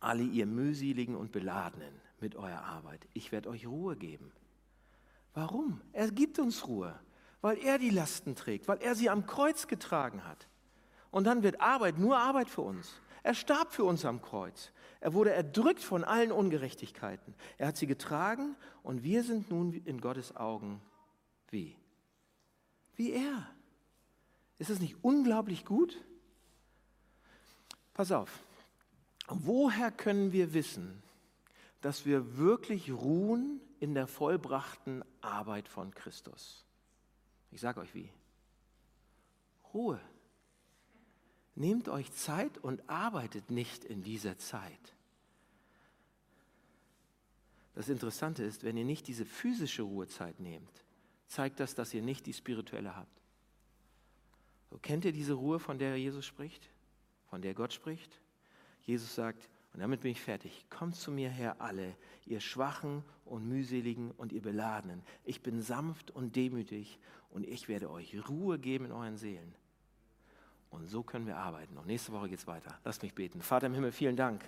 alle ihr mühseligen und beladenen mit eurer Arbeit, ich werde euch Ruhe geben. Warum? Er gibt uns Ruhe, weil er die Lasten trägt, weil er sie am Kreuz getragen hat. Und dann wird Arbeit nur Arbeit für uns. Er starb für uns am Kreuz. Er wurde erdrückt von allen Ungerechtigkeiten. Er hat sie getragen und wir sind nun in Gottes Augen wie? Wie er. Ist es nicht unglaublich gut? Pass auf. Woher können wir wissen, dass wir wirklich ruhen in der vollbrachten Arbeit von Christus? Ich sage euch wie. Ruhe. Nehmt euch Zeit und arbeitet nicht in dieser Zeit. Das Interessante ist, wenn ihr nicht diese physische Ruhezeit nehmt, zeigt das, dass ihr nicht die spirituelle habt. Kennt ihr diese Ruhe, von der Jesus spricht? Von der Gott spricht? Jesus sagt, und damit bin ich fertig, kommt zu mir her alle, ihr Schwachen und Mühseligen und ihr Beladenen. Ich bin sanft und demütig und ich werde euch Ruhe geben in euren Seelen. Und so können wir arbeiten. Und nächste Woche geht es weiter. Lass mich beten. Vater im Himmel, vielen Dank,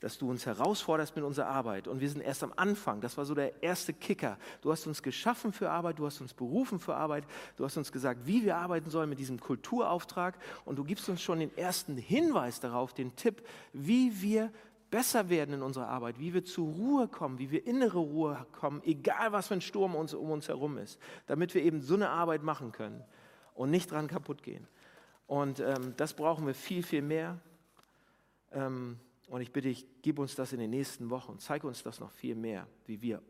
dass du uns herausforderst mit unserer Arbeit. Und wir sind erst am Anfang. Das war so der erste Kicker. Du hast uns geschaffen für Arbeit, du hast uns berufen für Arbeit, du hast uns gesagt, wie wir arbeiten sollen mit diesem Kulturauftrag. Und du gibst uns schon den ersten Hinweis darauf, den Tipp, wie wir besser werden in unserer Arbeit, wie wir zur Ruhe kommen, wie wir innere Ruhe kommen, egal was für ein Sturm uns, um uns herum ist, damit wir eben so eine Arbeit machen können und nicht dran kaputt gehen. Und ähm, das brauchen wir viel, viel mehr. Ähm, und ich bitte dich, gib uns das in den nächsten Wochen. Zeig uns das noch viel mehr, wie wir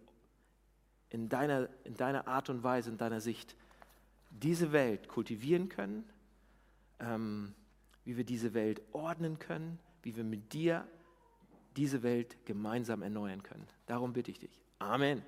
in deiner, in deiner Art und Weise, in deiner Sicht diese Welt kultivieren können, ähm, wie wir diese Welt ordnen können, wie wir mit dir diese Welt gemeinsam erneuern können. Darum bitte ich dich. Amen.